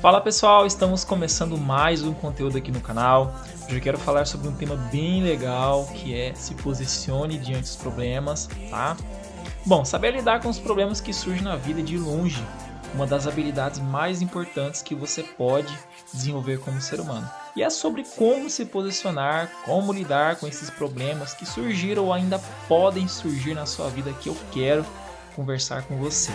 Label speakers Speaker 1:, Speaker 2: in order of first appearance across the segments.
Speaker 1: Fala pessoal, estamos começando mais um conteúdo aqui no canal. Hoje eu quero falar sobre um tema bem legal que é se posicione diante dos problemas, tá? Bom, saber lidar com os problemas que surgem na vida de longe, uma das habilidades mais importantes que você pode desenvolver como ser humano. E é sobre como se posicionar, como lidar com esses problemas que surgiram ou ainda podem surgir na sua vida que eu quero conversar com você.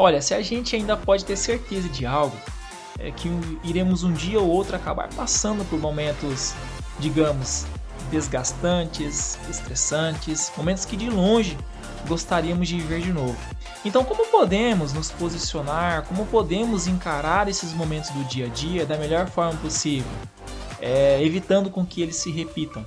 Speaker 1: Olha, se a gente ainda pode ter certeza de algo, é que iremos um dia ou outro acabar passando por momentos, digamos, desgastantes, estressantes, momentos que de longe gostaríamos de viver de novo. Então, como podemos nos posicionar, como podemos encarar esses momentos do dia a dia da melhor forma possível, é, evitando com que eles se repitam?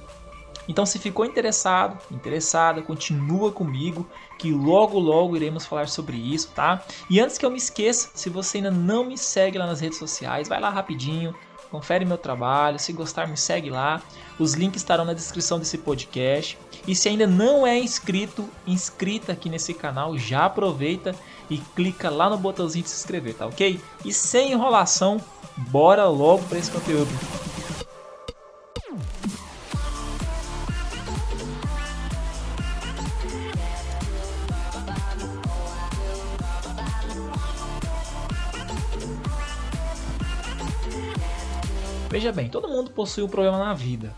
Speaker 1: Então, se ficou interessado, interessada, continua comigo, que logo logo iremos falar sobre isso, tá? E antes que eu me esqueça, se você ainda não me segue lá nas redes sociais, vai lá rapidinho, confere meu trabalho, se gostar me segue lá. Os links estarão na descrição desse podcast. E se ainda não é inscrito, inscrita aqui nesse canal, já aproveita e clica lá no botãozinho de se inscrever, tá ok? E sem enrolação, bora logo para esse conteúdo. Veja bem, todo mundo possui um problema na vida.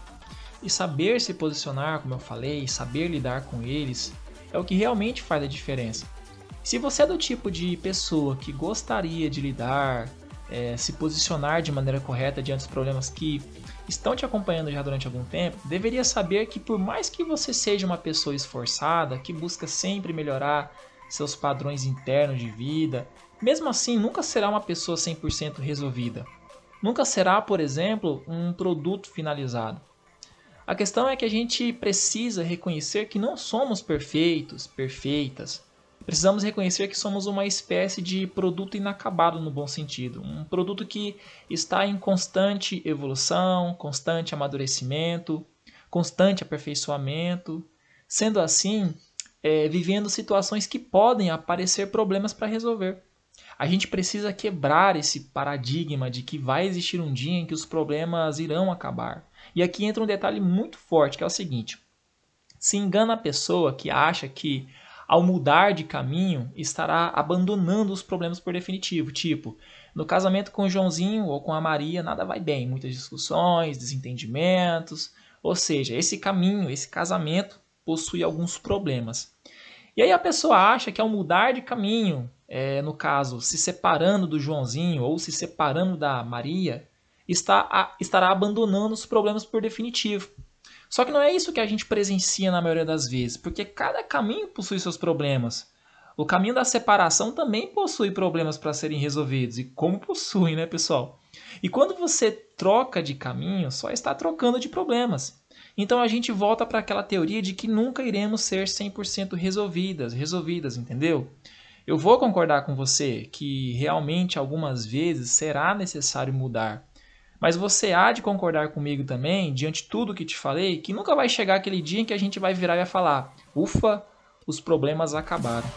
Speaker 1: E saber se posicionar, como eu falei, saber lidar com eles, é o que realmente faz a diferença. Se você é do tipo de pessoa que gostaria de lidar, é, se posicionar de maneira correta diante dos problemas que estão te acompanhando já durante algum tempo, deveria saber que por mais que você seja uma pessoa esforçada, que busca sempre melhorar seus padrões internos de vida, mesmo assim nunca será uma pessoa 100% resolvida nunca será, por exemplo, um produto finalizado. A questão é que a gente precisa reconhecer que não somos perfeitos, perfeitas. Precisamos reconhecer que somos uma espécie de produto inacabado no bom sentido, um produto que está em constante evolução, constante amadurecimento, constante aperfeiçoamento. Sendo assim, é, vivendo situações que podem aparecer problemas para resolver. A gente precisa quebrar esse paradigma de que vai existir um dia em que os problemas irão acabar. E aqui entra um detalhe muito forte, que é o seguinte: se engana a pessoa que acha que ao mudar de caminho estará abandonando os problemas por definitivo, tipo, no casamento com o Joãozinho ou com a Maria nada vai bem, muitas discussões, desentendimentos, ou seja, esse caminho, esse casamento possui alguns problemas. E aí a pessoa acha que ao mudar de caminho, é, no caso, se separando do Joãozinho ou se separando da Maria, está a, estará abandonando os problemas por definitivo. Só que não é isso que a gente presencia na maioria das vezes, porque cada caminho possui seus problemas. O caminho da separação também possui problemas para serem resolvidos, e como possui, né, pessoal? E quando você troca de caminho, só está trocando de problemas. Então a gente volta para aquela teoria de que nunca iremos ser 100% resolvidas, resolvidas, entendeu? Eu vou concordar com você que realmente algumas vezes será necessário mudar. Mas você há de concordar comigo também, diante de tudo que te falei, que nunca vai chegar aquele dia em que a gente vai virar e vai falar: ufa, os problemas acabaram.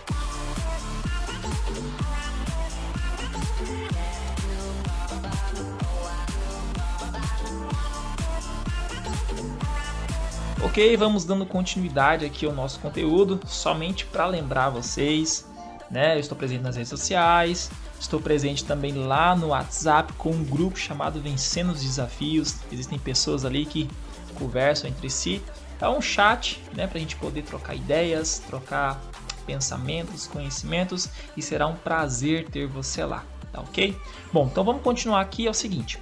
Speaker 1: Ok, vamos dando continuidade aqui ao nosso conteúdo, somente para lembrar vocês né? Eu estou presente nas redes sociais, estou presente também lá no WhatsApp com um grupo chamado Vencendo os Desafios. Existem pessoas ali que conversam entre si. É um chat, né, para a gente poder trocar ideias, trocar pensamentos, conhecimentos e será um prazer ter você lá, tá ok? Bom, então vamos continuar aqui. É o seguinte: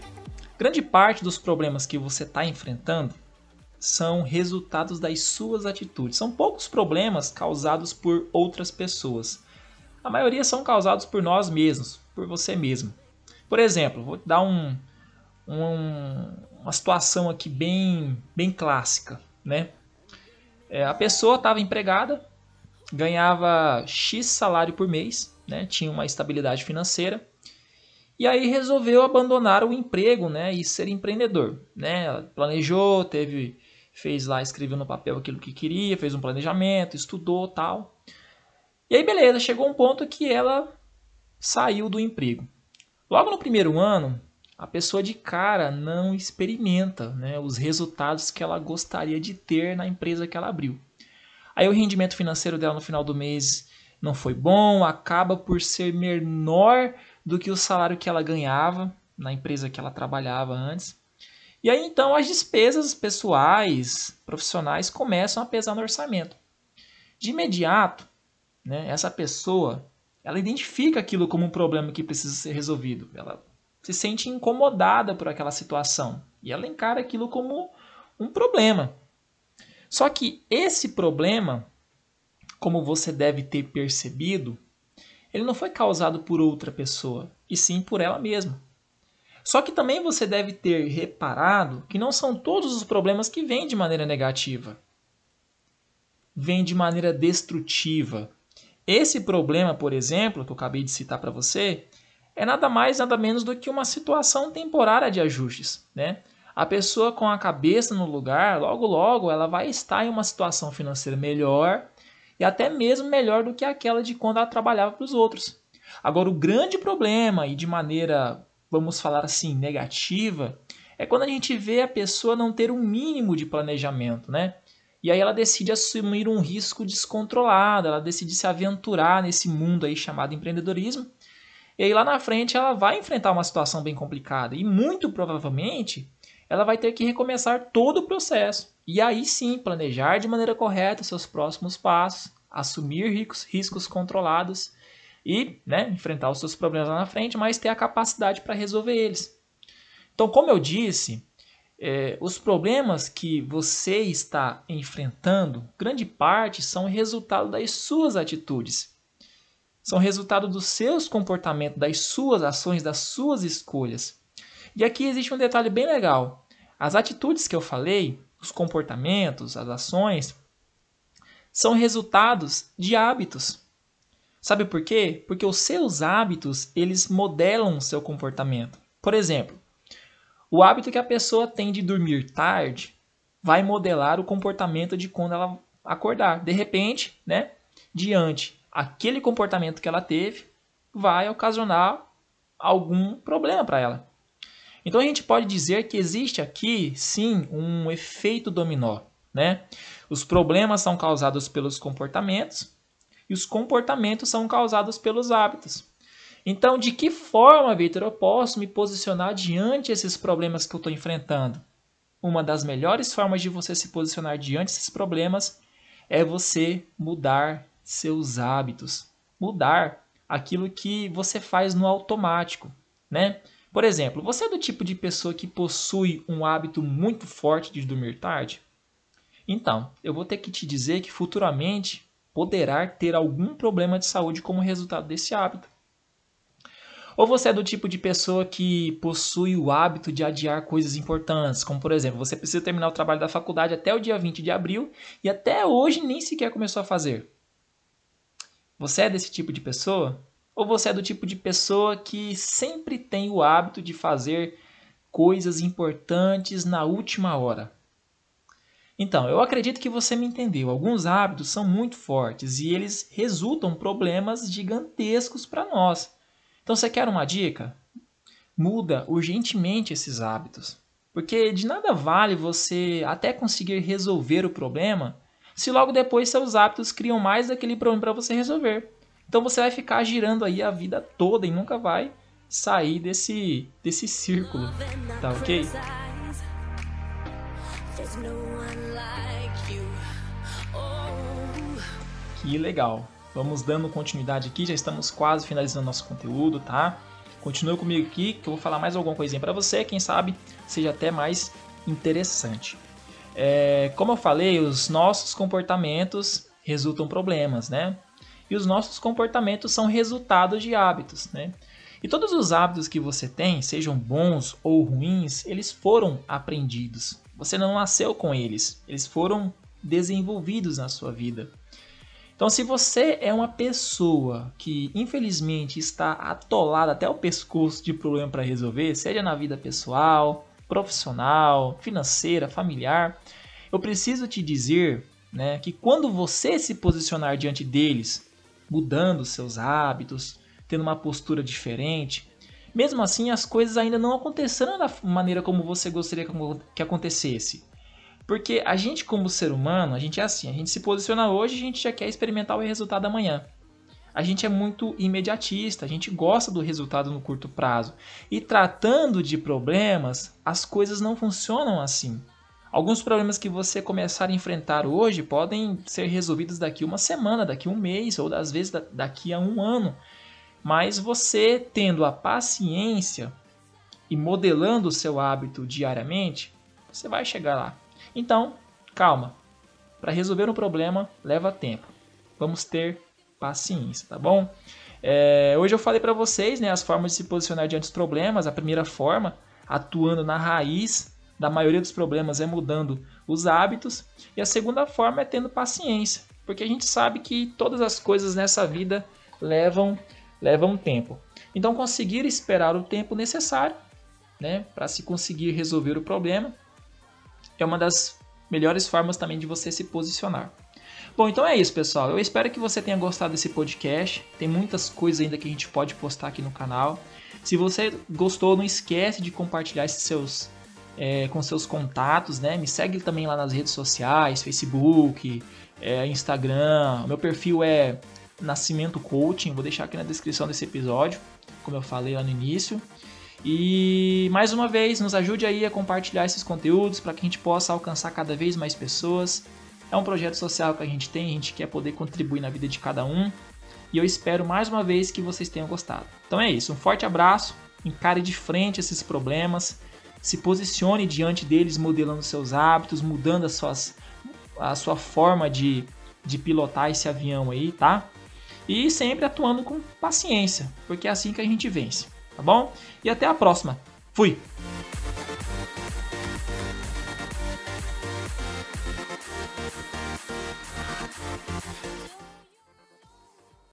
Speaker 1: grande parte dos problemas que você está enfrentando são resultados das suas atitudes. São poucos problemas causados por outras pessoas a maioria são causados por nós mesmos, por você mesmo. Por exemplo, vou dar um, um, uma situação aqui bem, bem clássica, né? É, a pessoa estava empregada, ganhava X salário por mês, né? tinha uma estabilidade financeira, E aí resolveu abandonar o emprego, né, e ser empreendedor, né? Ela planejou, teve fez lá, escreveu no papel aquilo que queria, fez um planejamento, estudou, tal. E aí beleza, chegou um ponto que ela saiu do emprego. Logo no primeiro ano, a pessoa de cara não experimenta né, os resultados que ela gostaria de ter na empresa que ela abriu. Aí o rendimento financeiro dela no final do mês não foi bom, acaba por ser menor do que o salário que ela ganhava na empresa que ela trabalhava antes. E aí então as despesas pessoais, profissionais começam a pesar no orçamento. De imediato, né, essa pessoa ela identifica aquilo como um problema que precisa ser resolvido. Ela se sente incomodada por aquela situação e ela encara aquilo como um problema. Só que esse problema, como você deve ter percebido, ele não foi causado por outra pessoa, e sim por ela mesma. Só que também você deve ter reparado que não são todos os problemas que vêm de maneira negativa. Vêm de maneira destrutiva. Esse problema, por exemplo, que eu acabei de citar para você, é nada mais, nada menos do que uma situação temporária de ajustes. Né? A pessoa com a cabeça no lugar, logo logo, ela vai estar em uma situação financeira melhor e até mesmo melhor do que aquela de quando ela trabalhava para os outros. Agora, o grande problema, e de maneira vamos falar assim, negativa, é quando a gente vê a pessoa não ter um mínimo de planejamento, né? E aí ela decide assumir um risco descontrolado, ela decide se aventurar nesse mundo aí chamado empreendedorismo. E aí lá na frente ela vai enfrentar uma situação bem complicada e muito provavelmente ela vai ter que recomeçar todo o processo. E aí sim, planejar de maneira correta seus próximos passos, assumir riscos, riscos controlados e né, enfrentar os seus problemas lá na frente, mas ter a capacidade para resolver eles. Então, como eu disse, é, os problemas que você está enfrentando, grande parte são resultado das suas atitudes. São resultado dos seus comportamentos, das suas ações, das suas escolhas. E aqui existe um detalhe bem legal. As atitudes que eu falei, os comportamentos, as ações, são resultados de hábitos. Sabe por quê? Porque os seus hábitos, eles modelam o seu comportamento. Por exemplo, o hábito que a pessoa tem de dormir tarde vai modelar o comportamento de quando ela acordar. De repente, né, diante aquele comportamento que ela teve, vai ocasionar algum problema para ela. Então a gente pode dizer que existe aqui sim um efeito dominó, né? Os problemas são causados pelos comportamentos e os comportamentos são causados pelos hábitos. Então, de que forma, Victor, eu posso me posicionar diante desses problemas que eu estou enfrentando? Uma das melhores formas de você se posicionar diante desses problemas é você mudar seus hábitos, mudar aquilo que você faz no automático, né? Por exemplo, você é do tipo de pessoa que possui um hábito muito forte de dormir tarde? Então, eu vou ter que te dizer que futuramente poderá ter algum problema de saúde como resultado desse hábito. Ou você é do tipo de pessoa que possui o hábito de adiar coisas importantes, como por exemplo, você precisa terminar o trabalho da faculdade até o dia 20 de abril e até hoje nem sequer começou a fazer. Você é desse tipo de pessoa? Ou você é do tipo de pessoa que sempre tem o hábito de fazer coisas importantes na última hora? Então, eu acredito que você me entendeu. Alguns hábitos são muito fortes e eles resultam problemas gigantescos para nós. Então, você quer uma dica? Muda urgentemente esses hábitos. Porque de nada vale você até conseguir resolver o problema se logo depois seus hábitos criam mais daquele problema para você resolver. Então você vai ficar girando aí a vida toda e nunca vai sair desse, desse círculo, tá ok? Oh. Que legal. Vamos dando continuidade aqui, já estamos quase finalizando nosso conteúdo, tá? Continue comigo aqui que eu vou falar mais alguma coisinha para você, quem sabe seja até mais interessante. É, como eu falei, os nossos comportamentos resultam problemas, né? E os nossos comportamentos são resultados de hábitos, né? E todos os hábitos que você tem, sejam bons ou ruins, eles foram aprendidos. Você não nasceu com eles, eles foram desenvolvidos na sua vida. Então, se você é uma pessoa que infelizmente está atolada até o pescoço de problema para resolver, seja na vida pessoal, profissional, financeira, familiar, eu preciso te dizer né, que quando você se posicionar diante deles, mudando seus hábitos, tendo uma postura diferente, mesmo assim as coisas ainda não aconteceram da maneira como você gostaria que acontecesse. Porque a gente, como ser humano, a gente é assim: a gente se posiciona hoje a gente já quer experimentar o resultado amanhã. A gente é muito imediatista, a gente gosta do resultado no curto prazo. E tratando de problemas, as coisas não funcionam assim. Alguns problemas que você começar a enfrentar hoje podem ser resolvidos daqui uma semana, daqui um mês ou às vezes daqui a um ano. Mas você tendo a paciência e modelando o seu hábito diariamente, você vai chegar lá. Então, calma. Para resolver um problema leva tempo. Vamos ter paciência, tá bom? É, hoje eu falei para vocês né, as formas de se posicionar diante dos problemas. A primeira forma, atuando na raiz da maioria dos problemas, é mudando os hábitos. E a segunda forma é tendo paciência, porque a gente sabe que todas as coisas nessa vida levam, levam tempo. Então, conseguir esperar o tempo necessário né, para se conseguir resolver o problema é uma das melhores formas também de você se posicionar. Bom, então é isso, pessoal. Eu espero que você tenha gostado desse podcast. Tem muitas coisas ainda que a gente pode postar aqui no canal. Se você gostou, não esquece de compartilhar esses seus é, com seus contatos, né? Me segue também lá nas redes sociais, Facebook, é, Instagram. Meu perfil é Nascimento Coaching. Vou deixar aqui na descrição desse episódio, como eu falei lá no início. E mais uma vez, nos ajude aí a compartilhar esses conteúdos para que a gente possa alcançar cada vez mais pessoas. É um projeto social que a gente tem, a gente quer poder contribuir na vida de cada um. E eu espero mais uma vez que vocês tenham gostado. Então é isso, um forte abraço, encare de frente esses problemas, se posicione diante deles, modelando seus hábitos, mudando as suas, a sua forma de, de pilotar esse avião aí, tá? E sempre atuando com paciência, porque é assim que a gente vence tá bom? E até a próxima. Fui!